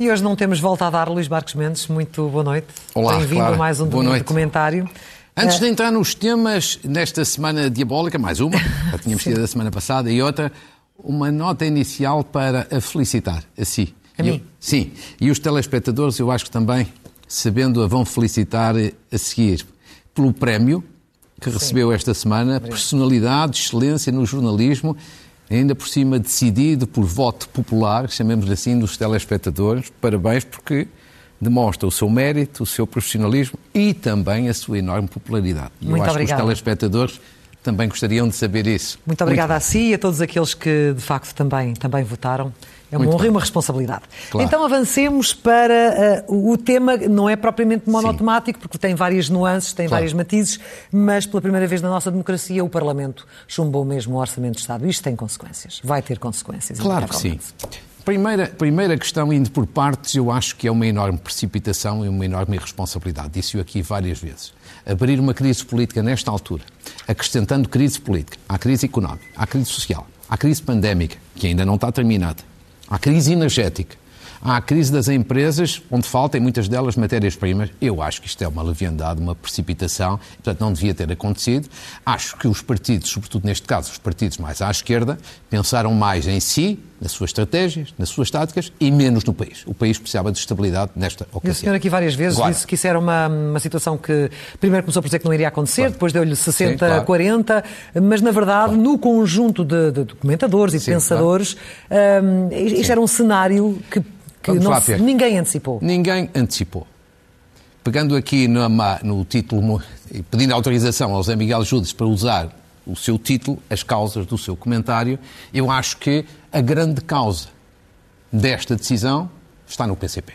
E hoje não temos volta a dar, Luís Marcos Mendes. Muito boa noite. Olá, Bem-vindo a mais um Boa noite. documentário. Antes Eh, de entrar nos temas nesta semana diabólica, mais uma, já tínhamos tido a semana passada, e outra, uma nota inicial para a felicitar a si. A E mim? eu- sim, e os telespectadores, eu acho que também, sabendo, a vão felicitar a seguir pelo prémio que recebeu esta semana, personalidade, excelência no jornalismo, ainda por cima decidido por voto popular, chamemos assim, dos telespectadores. Parabéns, porque demonstra o seu mérito, o seu profissionalismo e também a sua enorme popularidade. Muito eu acho obrigada. que os telespectadores também gostariam de saber isso. Muito obrigada a si e a todos aqueles que de facto também, também votaram. É uma Muito honra e bem. uma responsabilidade. Claro. Então avancemos para eh, o tema, não é propriamente monotemático, porque tem várias nuances, tem Claro. vários matizes, mas pela primeira vez na nossa democracia o Parlamento chumbou mesmo o Orçamento de Estado. Isto tem consequências, vai ter consequências. Claro que sim. Primeira, primeira questão, indo por partes, eu acho que é uma enorme precipitação e uma enorme irresponsabilidade. Disse-o aqui várias vezes. Abrir uma crise política nesta altura, acrescentando crise política, à crise económica, à crise social, à crise pandémica, que ainda não está terminada, à crise energética, à crise das empresas, onde faltam muitas delas matérias-primas. Eu acho que isto é uma leviandade, uma precipitação, portanto não devia ter acontecido. Acho que os partidos, sobretudo neste caso, os partidos mais à esquerda, pensaram mais em si, nas suas estratégias, nas suas táticas e menos no país. O país precisava de estabilidade nesta E o ocasião. senhor aqui várias vezes Agora, disse que isso era uma, uma situação que primeiro começou por dizer que não iria acontecer, depois deu-lhe 60, claro. 40, mas na verdade, no conjunto de, de documentadores e de Sim, pensadores, hum, isto era um cenário que, que não se- ninguém antecipou. Ninguém antecipou. Pegando aqui ma- no título e pedindo autorização ao Zé Miguel Judas para usar o seu título, as causas do seu comentário, eu acho que a grande causa desta decisão está no PCP.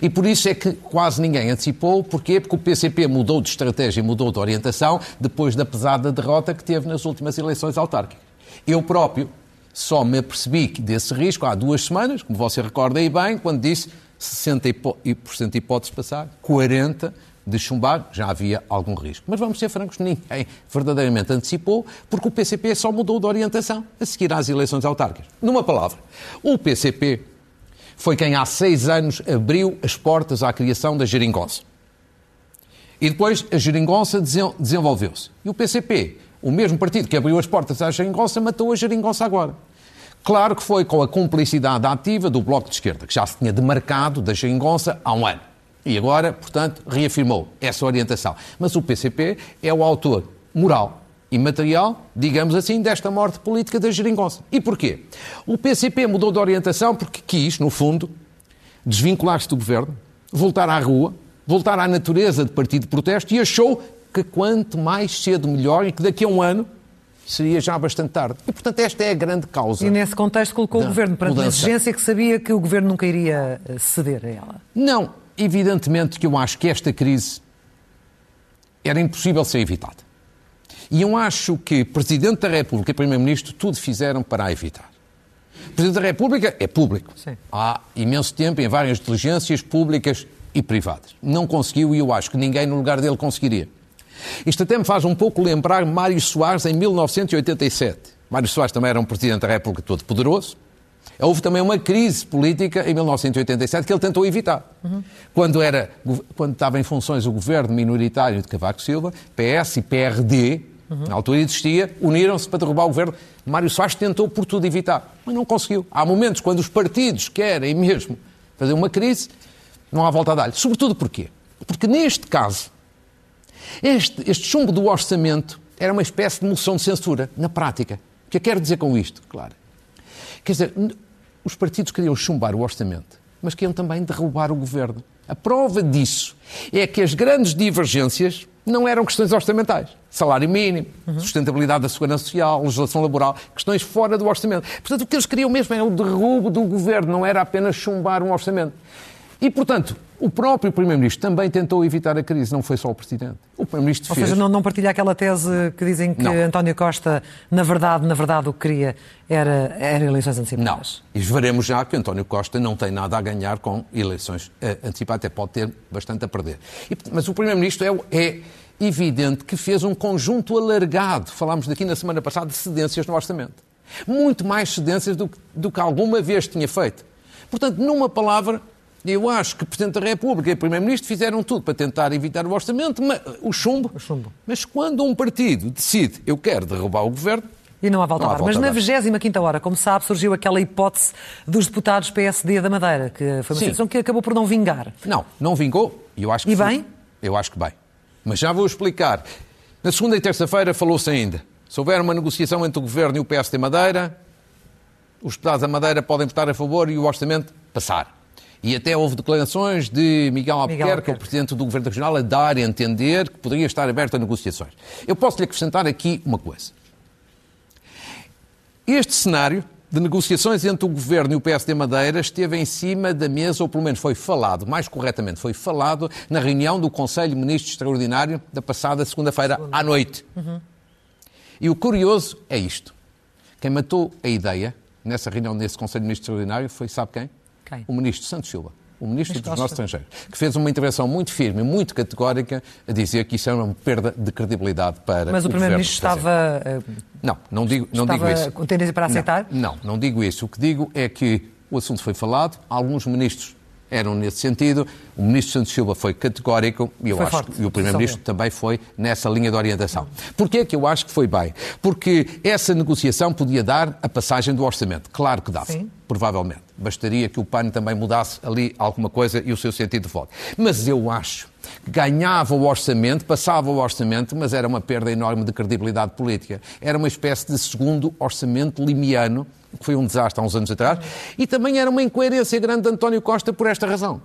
E por isso é que quase ninguém antecipou. Porquê? Porque o PCP mudou de estratégia mudou de orientação depois da pesada derrota que teve nas últimas eleições autárquicas. Eu próprio só me apercebi desse risco há duas semanas, como você recorda aí bem, quando disse 60% de hipóteses passar, 40% de chumbar, já havia algum risco. Mas vamos ser francos, ninguém verdadeiramente antecipou, porque o PCP só mudou de orientação a seguir às eleições autárquicas. Numa palavra, o PCP foi quem há seis anos abriu as portas à criação da geringonça. E depois a geringonça desen- desenvolveu-se. E o PCP, o mesmo partido que abriu as portas à geringonça, matou a geringonça agora. Claro que foi com a cumplicidade ativa do Bloco de Esquerda, que já se tinha demarcado da geringonça há um ano. E agora, portanto, reafirmou essa orientação. Mas o PCP é o autor moral e material, digamos assim, desta morte política da geringonça. E porquê? O PCP mudou de orientação porque quis, no fundo, desvincular-se do governo, voltar à rua, voltar à natureza de partido de protesto e achou que quanto mais cedo melhor e que daqui a um ano seria já bastante tarde. E, portanto, esta é a grande causa. E nesse contexto colocou o governo perante uma mudança. exigência que sabia que o governo nunca iria eh, ceder a ela. Não, evidentemente que eu acho que esta crise era impossível ser evitada. E eu acho que Presidente da República e Primeiro-Ministro tudo fizeram para a evitar. Presidente da República é público. Sim. Há imenso tempo em várias diligências públicas e privadas. Não conseguiu e eu acho que ninguém no lugar dele conseguiria. Isto até me faz um pouco lembrar Mário Soares em 1987. Mário Soares também era um Presidente da República todo poderoso. Houve também uma crise política em 1987 que ele tentou evitar. Quando, era, quando estava em funções o governo minoritário de Cavaco Silva, PS e PRD, na altura existia, uniram-se para derrubar o governo. Mário Soares tentou por tudo evitar, mas não conseguiu. Há momentos quando os partidos querem mesmo fazer uma crise, não há volta a dar-lhe. Sobretudo porquê? Porque neste caso, este, este chumbo do orçamento era uma espécie de moção de censura, na prática. O que eu quero dizer com isto, claro? Quer dizer, os partidos queriam chumbar o orçamento, mas queriam também derrubar o governo. A prova disso é que as grandes divergências não eram questões orçamentais. Salário mínimo, sustentabilidade da segurança social, legislação laboral, questões fora do orçamento. Portanto, o que eles queriam mesmo era o derrubo do governo, não era apenas chumbar um orçamento. E, portanto, o próprio Primeiro-Ministro também tentou evitar a crise, não foi só o Presidente. Primeiro-Ministro Ou fez... seja, não, não partilha aquela tese que dizem que Não. António Costa, na verdade, na verdade, o que queria era, era eleições Não. antecipadas. E veremos já que António Costa não tem nada a ganhar com eleições eh, antecipadas, até pode ter bastante a perder. E, mas o Primeiro-Ministro é, é evidente que fez um conjunto alargado, falámos daqui na semana passada, de cedências no orçamento. Muito mais cedências do, do que alguma vez tinha feito. Portanto, numa palavra, eu acho que o Presidente da República e o Primeiro-Ministro fizeram tudo para tentar evitar o orçamento, ma- o chumbo. O chumbo. Mas quando um partido decide, eu quero derrubar o governo, E não há volta Não há a dar. Mas a na dar. 25 hora, como sabe, surgiu aquela hipótese dos deputados PSD da Madeira, que foi uma Sim. situação que acabou por não vingar. Não, não vingou. E eu acho que E foi- bem? Eu acho que bem. Mas já vou explicar. Na segunda e terça-feira falou-se ainda. Se houver uma negociação entre o Governo e o PSD Madeira, os deputados da Madeira podem votar a favor e o orçamento passar. E até houve declarações de Miguel Albuquerque, Albuquerque. o Presidente do Governo Regional, a dar a entender que poderia estar aberto a negociações. Eu posso lhe acrescentar aqui uma coisa. Este cenário de negociações entre o Governo e o PSD Madeira esteve em cima da mesa, ou pelo menos foi falado, mais corretamente foi falado, na reunião do Conselho de Ministros Extraordinário da passada segunda-feira à noite. E o curioso é isto. Quem matou a ideia nessa reunião, nesse Conselho de Ministros Extraordinário, foi, sabe quem? Quem? O Ministro Santos Silva. O Ministro dos. Negócios Estrangeiros, que fez uma intervenção muito firme, muito categórica, a dizer que isso era uma perda de credibilidade para Mas o o Primeiro-Ministro estava. eh, Não, não digo, não digo isso. com tendência para aceitar? Não, não, não digo isso. O que digo é que o assunto foi falado, alguns ministros eram nesse sentido, o ministro Santos Silva foi categórico e eu Foi acho forte, que e o primeiro-ministro também foi nessa linha de orientação. Porquê é que eu acho que foi bem? Porque essa negociação podia dar a passagem do orçamento. Claro que dava. Sim. Provavelmente. Bastaria que o PAN também mudasse ali alguma coisa e o seu sentido de voto. Mas eu acho ganhava o orçamento, passava o orçamento, mas era uma perda enorme de credibilidade política. Era uma espécie de segundo orçamento limiano, que foi um desastre há uns anos atrás, e também era uma incoerência grande de António Costa por esta razão.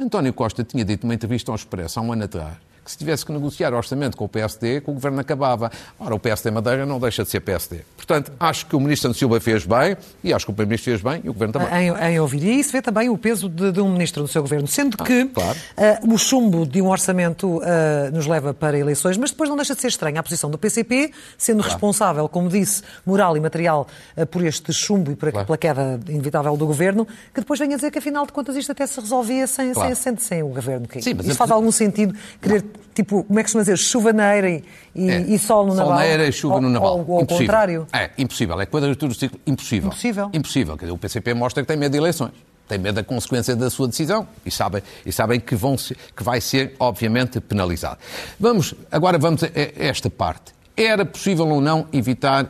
António Costa tinha dito numa entrevista ao Expresso há um ano atrás que se tivesse que negociar orçamento com o PSD, que o governo acabava. Ora, o PSD Madeira não deixa de ser PSD. Portanto, acho que o ministro Santos Silva fez bem, e acho que o primeiro-ministro fez bem, e o governo também. Em, em ouvir. E isso vê também o peso de, de um ministro do seu governo. Sendo que claro. eh, o chumbo de um orçamento eh, nos leva para eleições, mas depois não deixa de ser estranha a posição do PCP, sendo responsável, como disse, moral e material eh, por este chumbo e por, Claro. pela queda inevitável do governo, que depois venha dizer que afinal de contas isto até se resolvia sem, Claro. sem, sem, sem o governo. Sim, mas Isso faz algum sentido querer, tipo, como é que se chama dizer, chuva na e, e, É. e sol no Sol naval? na era e chuva Ou- no naval. Ou, ao contrário? É, impossível. É quadratura do ciclo impossível. Impossível. Impossível. Quer dizer, o PCP mostra que tem medo de eleições. Tem medo da consequência da sua decisão e sabem, e sabem que, vão ser- que vai ser, obviamente, penalizado. Vamos, agora vamos a esta parte. Era possível ou não evitar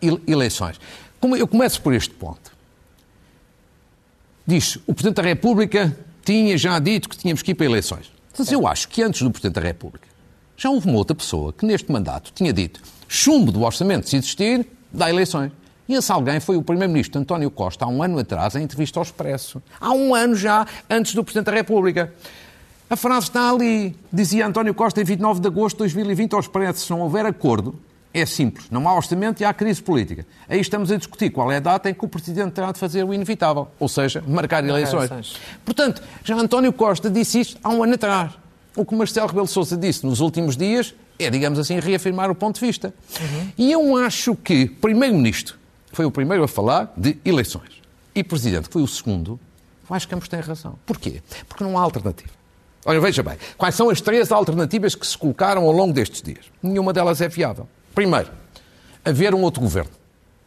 ele- eleições? Como- Eu começo por este ponto. Diz, o Presidente da República tinha já dito que tínhamos que ir para eleições. Mas eu acho que antes do Presidente da República já houve uma outra pessoa que neste mandato tinha dito chumbo do orçamento se existir, dá eleições. E esse alguém foi o Primeiro-Ministro António Costa, há um ano atrás, em entrevista ao Expresso. Há um ano já, antes do Presidente da República. A frase está ali. Dizia António Costa em 29 de agosto de 2020 ao Expresso, se não houver acordo, é simples. Não há orçamento e há crise política. Aí estamos a discutir qual é a data em que o Presidente terá de fazer o inevitável, ou seja, marcar eleições. eleições. Portanto, já António Costa disse isto há um ano atrás. O que Marcelo Rebelo Sousa disse nos últimos dias é, digamos assim, reafirmar o ponto de vista. E eu acho que Primeiro-Ministro foi o primeiro a falar de eleições e Presidente foi o segundo. Eu acho que ambos têm razão. Porquê? Porque não há alternativa. Olha, veja bem, quais são as três alternativas que se colocaram ao longo destes dias? Nenhuma delas é viável. Primeiro, haver um outro governo.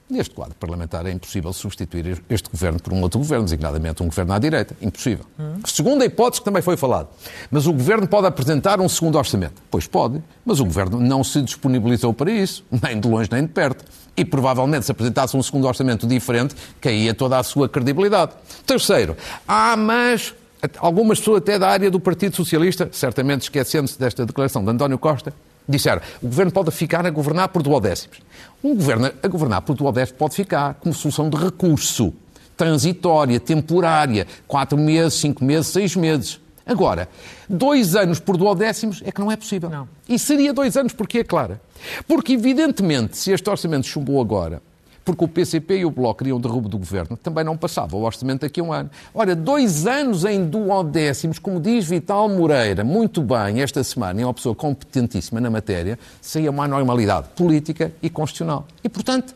Neste quadro parlamentar é impossível substituir este governo por um outro governo, designadamente um governo à direita. Impossível. Segunda hipótese que também foi falado. Mas o governo pode apresentar um segundo orçamento. Pois pode, mas o governo não se disponibilizou para isso, nem de longe nem de perto. E provavelmente se apresentasse um segundo orçamento diferente, caía toda a sua credibilidade. Terceiro, ah, mas algumas pessoas até da área do Partido Socialista, certamente esquecendo-se desta declaração de António Costa, disseram o governo pode ficar a governar por duodécimos. Um governo a governar por duodécimos pode ficar como solução de recurso, transitória, temporária, quatro meses, cinco meses, seis meses. Agora, dois anos por duodécimos é que não é possível. Não. E seria dois anos, porque é clara. Porque, evidentemente, se este orçamento chumbou agora, porque o PCP e o Bloco queriam derrubo do governo, também não passava o orçamento daqui a um ano. Ora, dois anos em duodécimos, como diz Vital Moreira, muito bem, esta semana, é uma pessoa competentíssima na matéria, seria uma anormalidade política e constitucional. E, portanto,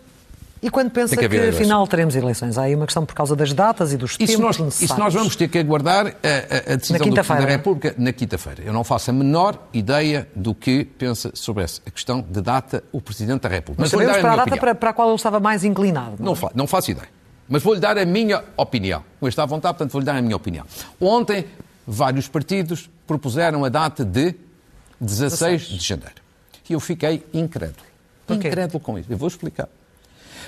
e quando pensa que, que afinal teremos eleições? Há aí uma questão por causa das datas e dos tempos nós, necessários. Isso nós vamos ter que aguardar a, a, a decisão do Presidente da República na quinta-feira. Eu não faço a menor ideia do que pensa sobre essa questão de data o Presidente da República. Mas, Mas sabemos para a, a data para, para, a qual ele estava mais inclinado. Não, não, é? não faço ideia. Mas vou-lhe dar a minha opinião. Com esta à vontade, portanto, vou-lhe dar a minha opinião. Ontem, vários partidos propuseram a data de 16, 16. de janeiro. E eu fiquei incrédulo. Incrédulo com isso. Eu vou explicar.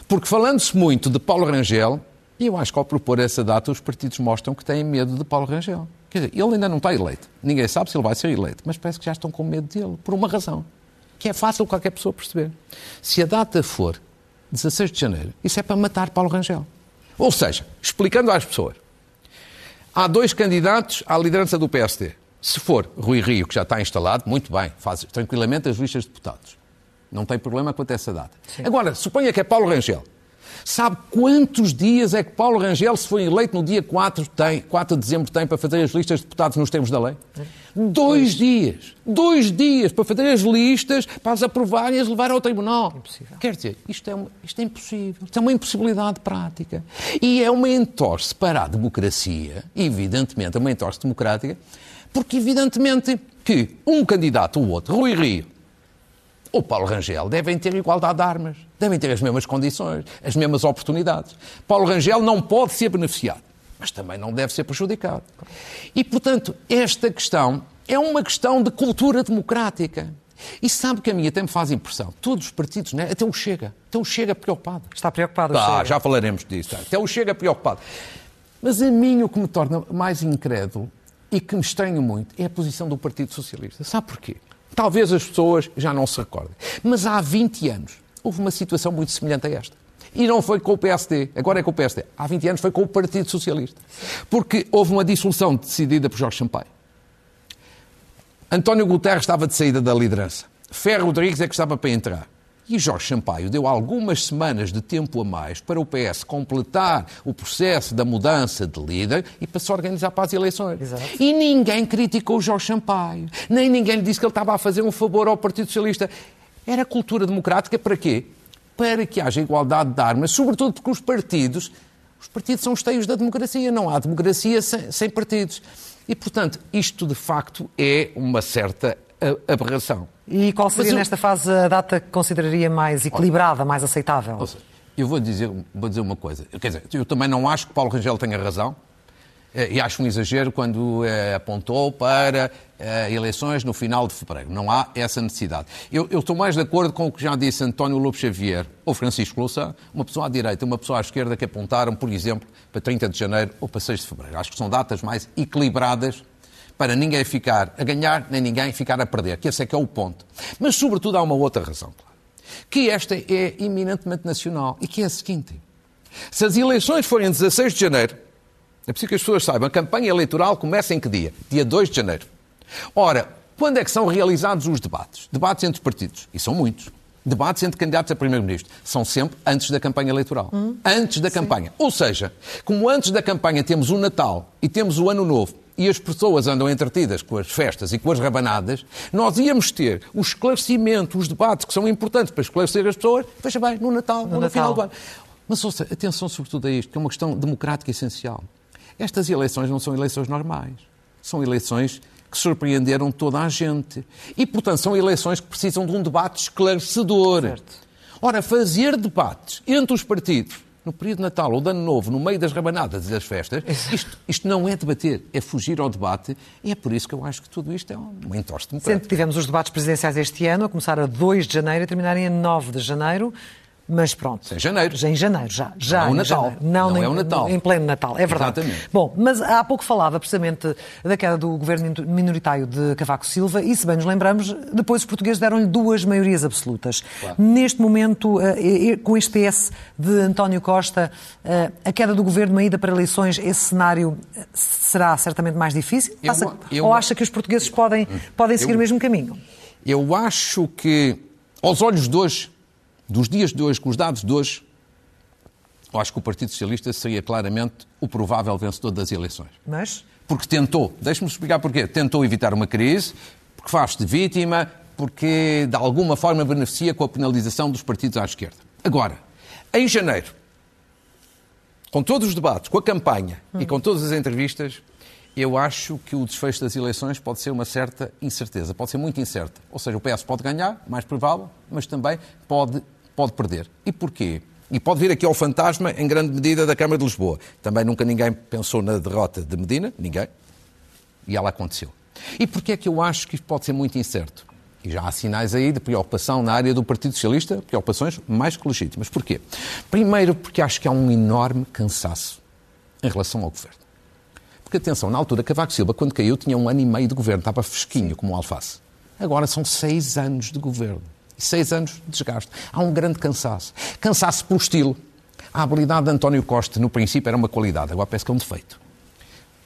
Porque falando-se muito de Paulo Rangel, e eu acho que ao propor essa data os partidos mostram que têm medo de Paulo Rangel. Quer dizer, ele ainda não está eleito. Ninguém sabe se ele vai ser eleito, mas parece que já estão com medo dele, por uma razão, que é fácil qualquer pessoa perceber. Se a data for 16 de janeiro, isso é para matar Paulo Rangel. Ou seja, explicando às pessoas, há dois candidatos à liderança do PSD. Se for Rui Rio, que já está instalado, muito bem, faz tranquilamente as listas de deputados. Não tem problema quanto a essa data. Sim. Agora, suponha que é Paulo Rangel. Sabe quantos dias é que Paulo Rangel, se foi eleito no dia 4, tem, 4 de dezembro, tem para fazer as listas de deputados nos termos da lei? Dois dias. Dois dias para fazer as listas, para as aprovar e as levar ao tribunal. Impossível. Quer dizer, isto é, uma, isto é impossível. Isto é uma impossibilidade prática. E é uma entorse para a democracia, evidentemente, é uma entorse democrática, porque evidentemente que um candidato ou outro, Rui Rio, ou Paulo Rangel devem ter igualdade de armas, devem ter as mesmas condições, as mesmas oportunidades. Paulo Rangel não pode ser beneficiado, mas também não deve ser prejudicado. E, portanto, esta questão é uma questão de cultura democrática. E sabe que a mim até me faz impressão. Todos os partidos, né? até o Chega, até o Chega preocupado. Está preocupado, Ah, já falaremos disso. Até o Chega preocupado. Mas a mim o que me torna mais incrédulo e que me estranho muito é a posição do Partido Socialista. Sabe porquê? Talvez as pessoas já não se recordem. Mas há 20 anos houve uma situação muito semelhante a esta. E não foi com o PSD, agora é com o PSD. Há 20 anos foi com o Partido Socialista. Porque houve uma dissolução decidida por Jorge Sampaio. António Guterres estava de saída da liderança. Ferro Rodrigues é que estava para entrar. E Jorge Sampaio deu algumas semanas de tempo a mais para o PS completar o processo da mudança de líder e para se organizar para as eleições. Exato. E ninguém criticou Jorge Sampaio, nem ninguém lhe disse que ele estava a fazer um favor ao Partido Socialista. Era cultura democrática para quê? Para que haja igualdade de armas, sobretudo porque os partidos, os partidos são esteios da democracia, não há democracia sem, sem partidos. E, portanto, isto de facto é uma certa aberração. E qual seria eu... nesta fase a data que consideraria mais equilibrada, mais aceitável? Seja, eu vou dizer, vou dizer uma coisa. Quer dizer, eu também não acho que Paulo Rangel tenha razão. Eh, e acho um exagero quando eh, apontou para eh, eleições no final de fevereiro. Não há essa necessidade. Eu, eu, estou mais de acordo com o que já disse António Lobo Xavier ou Francisco Louçã, uma pessoa à direita e uma pessoa à esquerda que apontaram, por exemplo, para 30 de janeiro ou para 6 de fevereiro. Acho que são datas mais equilibradas para ninguém ficar a ganhar, nem ninguém ficar a perder, que esse é que é o ponto. Mas, sobretudo, há uma outra razão, claro, que esta é eminentemente nacional e que é a seguinte. Se as eleições forem 16 de janeiro, é preciso que as pessoas saibam, a campanha eleitoral começa em que dia? Dia 2 de janeiro. Ora, quando é que são realizados os debates? Debates entre partidos, e são muitos. Debates entre candidatos a primeiro-ministro. São sempre antes da campanha eleitoral. Hum, antes da sim. campanha. Ou seja, como antes da campanha temos o Natal e temos o Ano Novo e as pessoas andam entretidas com as festas e com as rabanadas, nós íamos ter o esclarecimento, os debates que são importantes para esclarecer as pessoas, veja bem, no Natal no ou no Natal. final do ano. Mas ouça, atenção sobretudo a isto, que é uma questão democrática essencial. Estas eleições não são eleições normais. São eleições que surpreenderam toda a gente. E, portanto, são eleições que precisam de um debate esclarecedor. Certo. Ora, fazer debates entre os partidos no período de Natal ou de Ano Novo, no meio das rabanadas e das festas, isto, isto não é debater, é fugir ao debate. E é por isso que eu acho que tudo isto é um entorse democrático. Sempre tivemos os debates presidenciais este ano, a começar a 2 de janeiro e terminarem a 9 de janeiro. Mas pronto. Em janeiro. Já em janeiro, já. já não é o Natal. Janeiro. Não, não em, é o Natal. Em pleno Natal, é verdade. Exatamente. Bom, mas há pouco falava precisamente da queda do governo minoritário de Cavaco Silva e, se bem nos lembramos, depois os portugueses deram-lhe duas maiorias absolutas. Claro. Neste momento, eh, com este PS de António Costa, eh, a queda do governo, uma ida para eleições, esse cenário eh, será certamente mais difícil? Eu, eu, Ou acha que os portugueses podem, podem seguir eu, o mesmo caminho? Eu acho que, aos olhos de hoje, dos dias de hoje, com os dados de hoje, eu acho que o Partido Socialista seria claramente o provável vencedor das eleições. Mas? Porque tentou, deixe-me explicar porquê, tentou evitar uma crise, porque faz-se de vítima, porque de alguma forma beneficia com a penalização dos partidos à esquerda. Agora, em janeiro, com todos os debates, com a campanha hum. e com todas as entrevistas, eu acho que o desfecho das eleições pode ser uma certa incerteza, pode ser muito incerta. Ou seja, o PS pode ganhar, mais provável, mas também pode, pode perder. E porquê? E pode vir aqui ao fantasma, em grande medida, da Câmara de Lisboa. Também nunca ninguém pensou na derrota de Medina, ninguém. E ela aconteceu. E porquê é que eu acho que isto pode ser muito incerto? E já há sinais aí de preocupação na área do Partido Socialista, preocupações mais que legítimas. Porquê? Primeiro, porque acho que há um enorme cansaço em relação ao governo. Porque, atenção, na altura, Cavaco Silva, quando caiu, tinha um ano e meio de governo, estava fresquinho como um alface. Agora são seis anos de governo seis anos de desgaste. Há um grande cansaço. Cansaço pelo estilo. A habilidade de António Costa, no princípio, era uma qualidade, agora parece que é um defeito.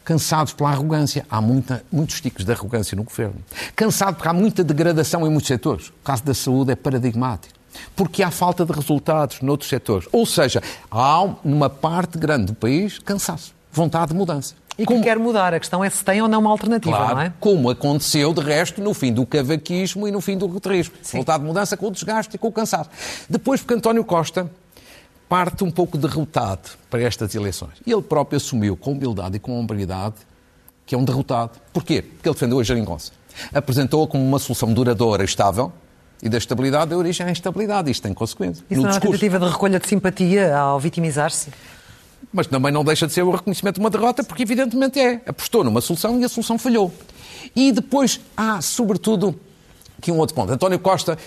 Cansados pela arrogância. Há muita, muitos ticos de arrogância no governo. Cansado porque há muita degradação em muitos setores. O caso da saúde é paradigmático. Porque há falta de resultados noutros setores. Ou seja, há, numa parte grande do país, cansaço, vontade de mudança. E como... que quer mudar. A questão é se tem ou não uma alternativa, claro, não é? Como aconteceu, de resto, no fim do cavaquismo e no fim do guterrismo. Vontade de mudança com o desgaste e com o cansaço. Depois, porque António Costa parte um pouco derrotado para estas eleições. E ele próprio assumiu com humildade e com hombridade que é um derrotado. Porquê? Porque ele defendeu a geringonça. Apresentou-a como uma solução duradoura, estável, e da estabilidade da origem à instabilidade. Isto tem consequências. Isso não é uma tentativa de recolha de simpatia ao vitimizar-se? Mas também não deixa de ser o reconhecimento de uma derrota, porque evidentemente é. Apostou numa solução e a solução falhou. E depois há, sobretudo, aqui um outro ponto. António Costa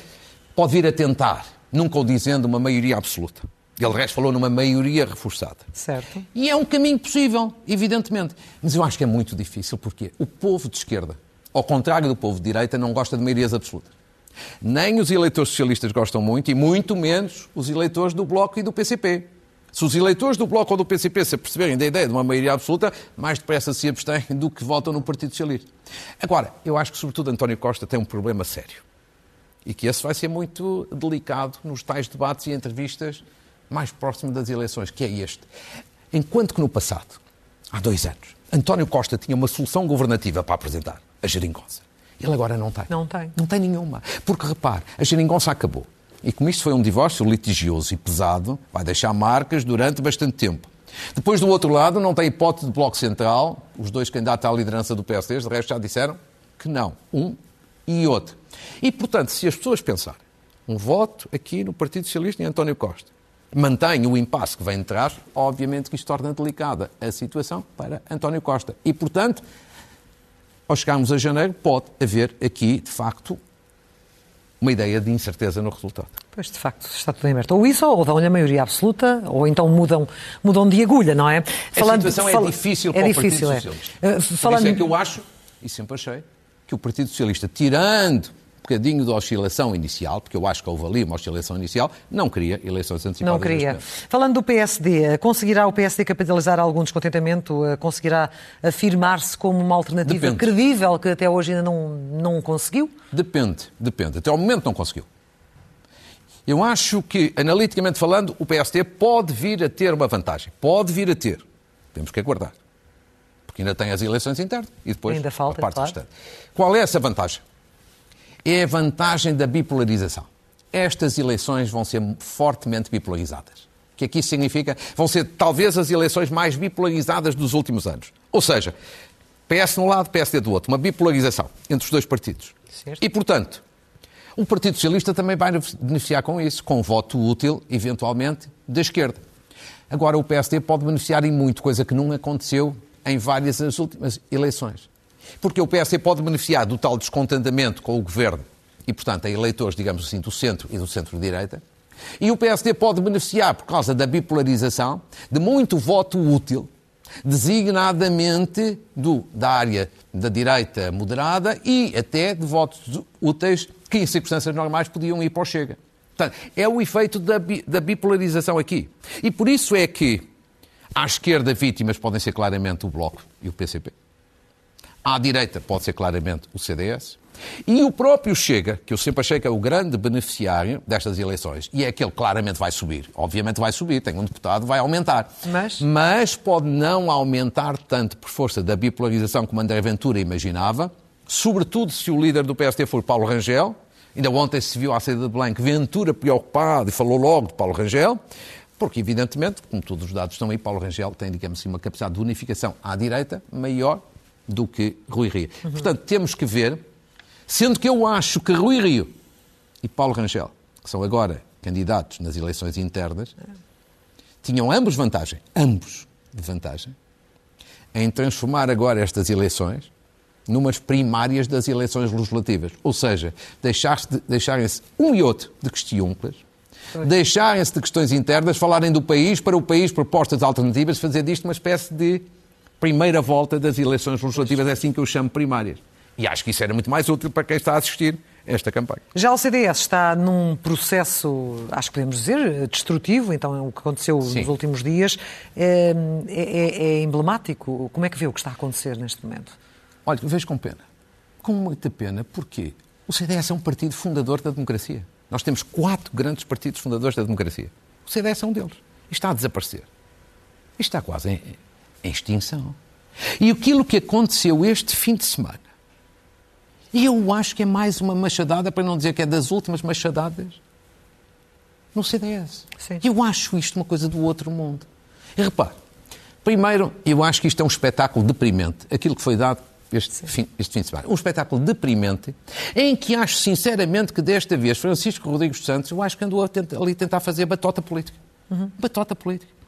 pode vir a tentar, nunca o dizendo, uma maioria absoluta. Ele, resto, falou numa maioria reforçada. Certo. E é um caminho possível, evidentemente. Mas eu acho que é muito difícil, porque o povo de esquerda, ao contrário do povo de direita, não gosta de maiorias absolutas. Nem os eleitores socialistas gostam muito, e muito menos os eleitores do Bloco e do PCP. Se os eleitores do Bloco ou do PCP se aperceberem da ideia de uma maioria absoluta, mais depressa se abstêm do que votam no Partido Socialista. Agora, eu acho que, sobretudo, António Costa tem um problema sério. E que esse vai ser muito delicado nos tais debates e entrevistas mais próximos das eleições, que é este. Enquanto que no passado, há dois anos, António Costa tinha uma solução governativa para apresentar, a geringonça. Ele agora não tem. Não tem. Não tem nenhuma. Porque, repare, a geringonça acabou. E como isto foi um divórcio litigioso e pesado, vai deixar marcas durante bastante tempo. Depois, do outro lado, não tem hipótese de Bloco Central, os dois candidatos à liderança do PSD, de resto já disseram que não, um e outro. E, portanto, se as pessoas pensarem um voto aqui no Partido Socialista em António Costa, mantém o impasse que vem de trás, obviamente que isto torna delicada a situação para António Costa. E, portanto, ao chegarmos a janeiro, pode haver aqui, de facto, uma ideia de incerteza no resultado. Pois, de facto, está tudo em aberto. Ou isso, ou dão-lhe a maioria absoluta, ou então mudam, mudam de agulha, não é? Falando, a situação é difícil para é difícil, o Partido Socialista. É. Uh, falando... Por isso é que eu acho, e sempre achei, que o Partido Socialista, tirando bocadinho de oscilação inicial, porque eu acho que houve ali uma oscilação inicial, não queria eleições antecipadas. Não queria. Falando do PSD, conseguirá o PSD capitalizar algum descontentamento? Eh, conseguirá afirmar-se como uma alternativa depende. credível que até hoje ainda não, não conseguiu? Depende, depende. Até ao momento não conseguiu. Eu acho que, analiticamente falando, o PSD pode vir a ter uma vantagem. Pode vir a ter. Temos que aguardar. Porque ainda tem as eleições internas e depois ainda falta, a parte claro. restante. Qual é essa vantagem? É a vantagem da bipolarização. Estas eleições vão ser fortemente bipolarizadas. O que aqui significa? Vão ser talvez as eleições mais bipolarizadas dos últimos anos. Ou seja, PS de um lado, PSD do outro. Uma bipolarização entre os dois partidos. Certo. E, portanto, o Partido Socialista também vai beneficiar com isso, com voto útil, eventualmente, da esquerda. Agora, o PSD pode beneficiar em muito, coisa que não aconteceu em várias das últimas eleições. Porque o PSD pode beneficiar do tal descontentamento com o governo e, portanto, a eleitores, digamos assim, do centro e do centro-direita. E o PSD pode beneficiar, por causa da bipolarização, de muito voto útil, designadamente do, da área da direita moderada e até de votos úteis que, em circunstâncias normais, podiam ir para o Chega. Portanto, é o efeito da, da bipolarização aqui. E por isso é que, à esquerda, vítimas podem ser claramente o Bloco e o PCP. À direita pode ser claramente o CDS. E o próprio Chega, que eu sempre achei que é o grande beneficiário destas eleições, e é aquele que claramente vai subir. Obviamente vai subir, tem um deputado, vai aumentar. Mas? Mas pode não aumentar tanto por força da bipolarização como André Ventura imaginava, sobretudo se o líder do PSD for Paulo Rangel. Ainda ontem se viu à saída de Belém que Ventura preocupado e falou logo de Paulo Rangel. Porque, evidentemente, como todos os dados estão aí, Paulo Rangel tem, digamos assim, uma capacidade de unificação à direita maior do que Rui Rio. Uhum. Portanto, temos que ver Sendo que eu acho que Rui Rio e Paulo Rangel, que são agora candidatos nas eleições internas, tinham ambos vantagem, ambos de vantagem, em transformar agora estas eleições numas primárias das eleições legislativas. Ou seja, deixarem-se um e outro de questiúnclas, deixarem-se de questões internas, falarem do país, para o país propostas alternativas, fazer disto uma espécie de primeira volta das eleições legislativas, é assim que eu chamo primárias. E acho que isso era muito mais útil para quem está a assistir a esta campanha. Já o CDS está num processo, acho que podemos dizer, destrutivo, então é o que aconteceu Sim. nos últimos dias. É, é, é, emblemático. Como é que vê o que está a acontecer neste momento? Olha, vejo com pena. Com muita pena, porque o CDS é um partido fundador da democracia. Nós temos quatro grandes partidos fundadores da democracia. O CDS é um deles. E está a desaparecer. E está quase em, em extinção. E aquilo que aconteceu este fim de semana e eu acho que é mais uma machadada, para não dizer que é das últimas machadadas, no CDS. Sim. Eu acho isto uma coisa do outro mundo. E repare, primeiro, eu acho que isto é um espetáculo deprimente, aquilo que foi dado este fim, este fim, de semana. Um espetáculo deprimente, em que acho sinceramente que desta vez Francisco Rodrigues Santos, eu acho que andou ali a tentar fazer batota política. Uhum. Batota política.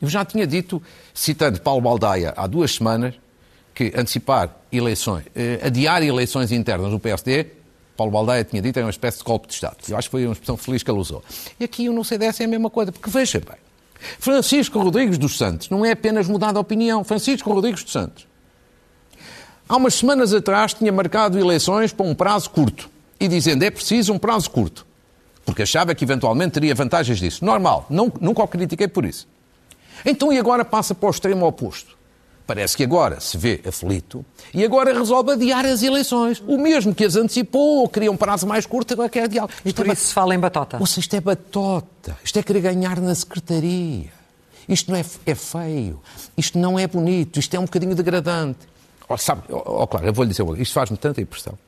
Eu já tinha dito, citando Paulo Baldaia há duas semanas, que antecipar eleições, eh, adiar eleições internas no PSD, Paulo Baldaia tinha dito, é uma espécie de golpe de Estado. Eu acho que foi uma expressão feliz que ele usou. E aqui no CDS é a mesma coisa, porque veja bem, Francisco Rodrigues dos Santos não é apenas mudar de opinião. Francisco Rodrigues dos Santos, há umas semanas atrás, tinha marcado eleições para um prazo curto e dizendo é preciso um prazo curto, porque achava que eventualmente teria vantagens disso. Normal, não, nunca o critiquei por isso. Então e agora passa para o extremo oposto. Parece que agora se vê aflito e agora resolve adiar as eleições. O mesmo que as antecipou ou queria um prazo mais curto, agora quer adiar. E por é isso se fala em batota. Ouça, isto é batota. Isto é querer ganhar na secretaria. Isto não é, é feio. Isto não é bonito. Isto é um bocadinho degradante. Oh, sabe, oh, oh, claro, eu vou-lhe dizer, isto faz-me tanta impressão.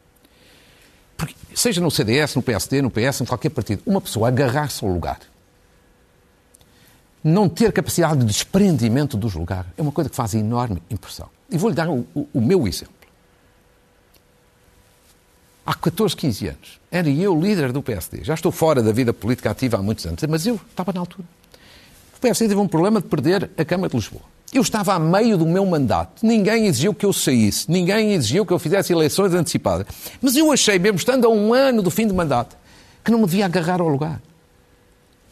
Porque, seja no CDS, no PSD, no PS, em qualquer partido, uma pessoa agarrar-se ao lugar não ter capacidade de desprendimento do julgar é uma coisa que faz enorme impressão. E vou-lhe dar o, o, o, meu exemplo. Há 14, 15 anos, era eu líder do PSD. Já estou fora da vida política ativa há muitos anos, mas eu estava na altura. O PSD teve um problema de perder a Câmara de Lisboa. Eu estava a meio do meu mandato. Ninguém exigiu que eu saísse. Ninguém exigiu que eu fizesse eleições antecipadas. Mas eu achei, mesmo estando a um ano do fim do mandato, que não me devia agarrar ao lugar.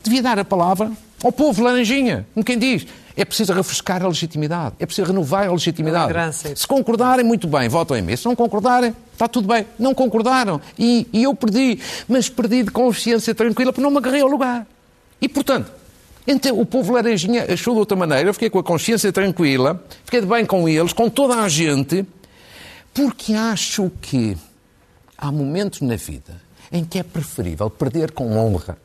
Devia dar a palavra ao povo laranjinha, como quem diz. É preciso refrescar a legitimidade, é preciso renovar a legitimidade. Se concordarem, muito bem, votam em mim. Se não concordarem, está tudo bem. Não concordaram. E, e eu perdi, mas perdi de consciência tranquila porque não me agarrei ao lugar. E, portanto, então, o povo laranjinha achou de outra maneira, eu fiquei com a consciência tranquila, fiquei de bem com eles, com toda a gente, porque acho que há momentos na vida em que é preferível perder com honra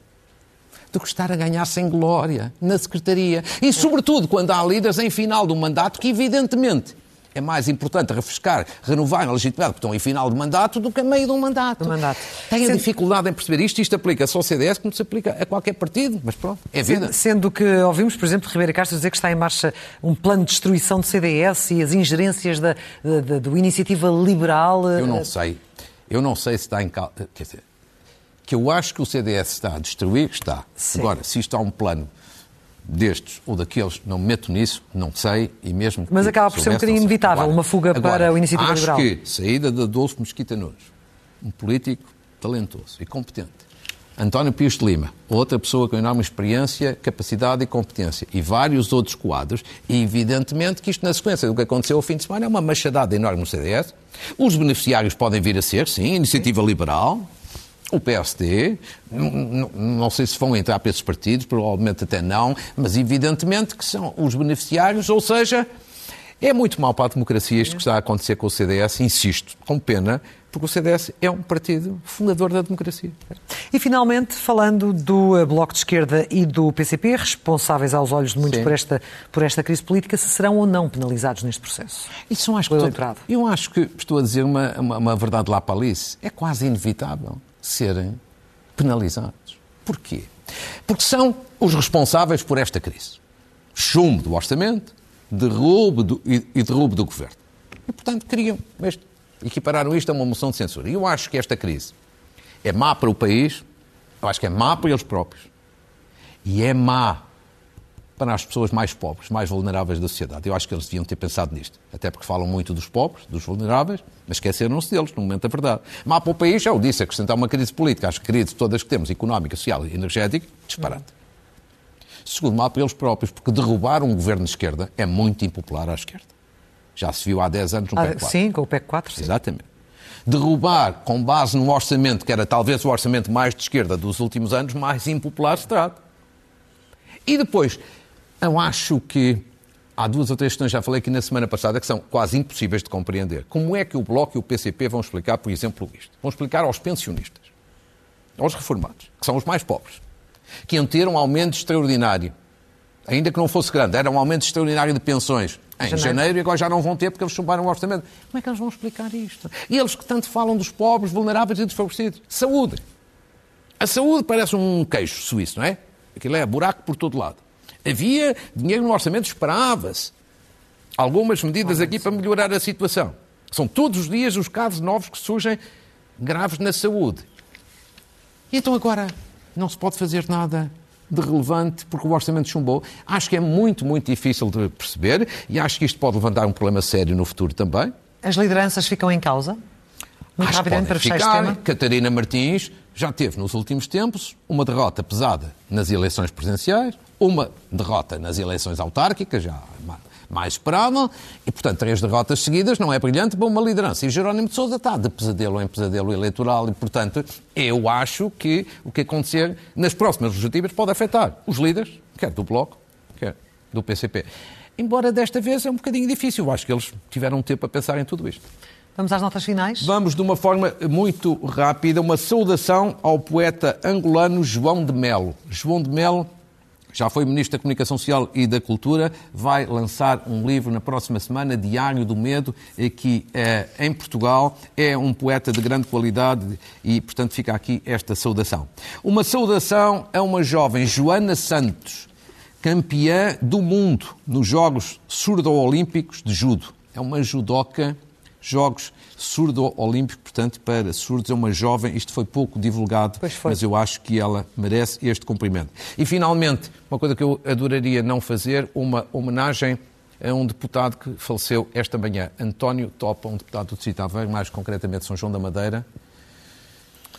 do que estar a ganhar sem glória na Secretaria. E, sobretudo, quando há líderes em final do mandato que, evidentemente, é mais importante refrescar, renovar a legitimidade, porque estão em final de mandato, do que a meio de um mandato. mandato. Tenho Sendo... dificuldade em perceber isto. Isto aplica-se ao CDS como se aplica a qualquer partido, mas pronto, é vida. Sendo que ouvimos, por exemplo, Ribeiro Castro dizer que está em marcha um plano de destruição do CDS e as ingerências da, da, da do Iniciativa Liberal. Eu não sei. Eu não sei se está em causa. Quer dizer, que eu acho que o CDS está a destruir, está. Sim. Agora, se isto há um plano destes ou daqueles, não me meto nisso, não sei, e mesmo Mas acaba por ser um bocadinho inevitável, uma fuga agora, para o Iniciativa acho Liberal. Acho que saída de Adolfo Mesquita Nunes, um político talentoso e competente, António Pires de Lima, outra pessoa com enorme experiência, capacidade e competência, e vários outros quadros, e evidentemente que isto, na sequência do que aconteceu ao fim de semana, é uma machadada enorme no CDS. Os beneficiários podem vir a ser, sim, Iniciativa Liberal, o PSD, não sei se vão entrar para esses partidos, provavelmente até não, mas evidentemente que são os beneficiários, ou seja, É muito mal para a democracia isto que está a acontecer com o CDS, insisto, com pena, porque o CDS é um partido fundador da democracia. E finalmente, falando do Bloco de Esquerda e do PCP, responsáveis aos olhos de muitos por esta, por esta crise política, se serão ou não penalizados neste processo? Isso acho que, todo, eu acho que estou a dizer uma, uma, uma verdade lá para Alice. É quase inevitável serem penalizados. Porquê? Porque são os responsáveis por esta crise. Chumbo do orçamento, derrubo do, e, e derrubo do governo. E, portanto, queriam este, equipararam isto a uma moção de censura. E eu acho que esta crise é má para o país, eu acho que é má para eles próprios. E é má para as pessoas mais pobres, mais vulneráveis da sociedade. Eu acho que eles deviam ter pensado nisto. Até porque falam muito dos pobres, dos vulneráveis, mas esqueceram-se deles no momento da verdade. Má para o país, já o disse, acrescentar uma crise política. As crises todas que temos, económica, social e energética, disparate. Segundo, mal para eles próprios, porque derrubar um governo de esquerda é muito impopular à esquerda. Já se viu há 10 anos no ah, PEC 4. Sim, com o PEC 4. Sim. Exatamente. Derrubar com base num orçamento que era talvez o orçamento mais de esquerda dos últimos anos, mais impopular se trata. E depois, eu acho que há duas ou três questões, já falei aqui na semana passada, que são quase impossíveis de compreender. Como é que o Bloco e o PCP vão explicar, por exemplo, isto? Vão explicar aos pensionistas, aos reformados, que são os mais pobres, que iam ter um aumento extraordinário, ainda que não fosse grande, era um aumento extraordinário de pensões em janeiro. janeiro, e agora já não vão ter porque eles chumbaram o orçamento. Como é que eles vão explicar isto? E eles que tanto falam dos pobres, vulneráveis e desfavorecidos. Saúde. A saúde parece um queixo suíço, não é? Aquilo é buraco por todo lado. Havia dinheiro no orçamento, esperava-se algumas medidas aqui para melhorar a situação. São todos os dias os casos novos que surgem graves na saúde. E então agora não se pode fazer nada de relevante porque o orçamento chumbou. Acho que é muito, muito difícil de perceber e acho que isto pode levantar um problema sério no futuro também. As lideranças ficam em causa? Muito acho rapidamente para fechar ficar. este tema. Catarina Martins já teve nos últimos tempos uma derrota pesada nas eleições presidenciais, uma derrota nas eleições autárquicas, já mais esperável, e, portanto, três derrotas seguidas não é brilhante para uma liderança. E Jerónimo de Sousa está de pesadelo em pesadelo eleitoral e, portanto, eu acho que o que acontecer nas próximas legislativas pode afetar os líderes, quer do Bloco, quer do PCP. Embora desta vez é um bocadinho difícil, eu acho que eles tiveram tempo a pensar em tudo isto. Vamos às notas finais? Vamos de uma forma muito rápida, uma saudação ao poeta angolano João de Melo. João de Melo já foi Ministro da Comunicação Social e da Cultura, vai lançar um livro na próxima semana, Diário do Medo, aqui é, em Portugal. É um poeta de grande qualidade e, portanto, fica aqui esta saudação. Uma saudação a uma jovem, Joana Santos, campeã do mundo nos Jogos Surdo-Olímpicos de Judo. É uma judoca Jogos Surdo-Olímpico, portanto, para surdos, é uma jovem, isto foi pouco divulgado, mas eu acho que ela merece este cumprimento. E, finalmente, uma coisa que eu adoraria não fazer, uma homenagem a um deputado que faleceu esta manhã, António Topa, um deputado do Distrito Aveiro, mais concretamente São João da Madeira,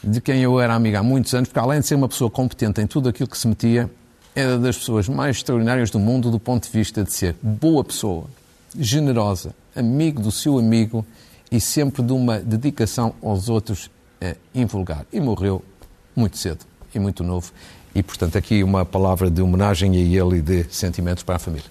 de quem eu era amigo há muitos anos, porque além de ser uma pessoa competente em tudo aquilo que se metia, era das pessoas mais extraordinárias do mundo do ponto de vista de ser boa pessoa, generosa, amigo do seu amigo e sempre de uma dedicação aos outros é, invulgar. E morreu muito cedo e muito novo. E, portanto, aqui uma palavra de homenagem a ele e de sentimentos para a família.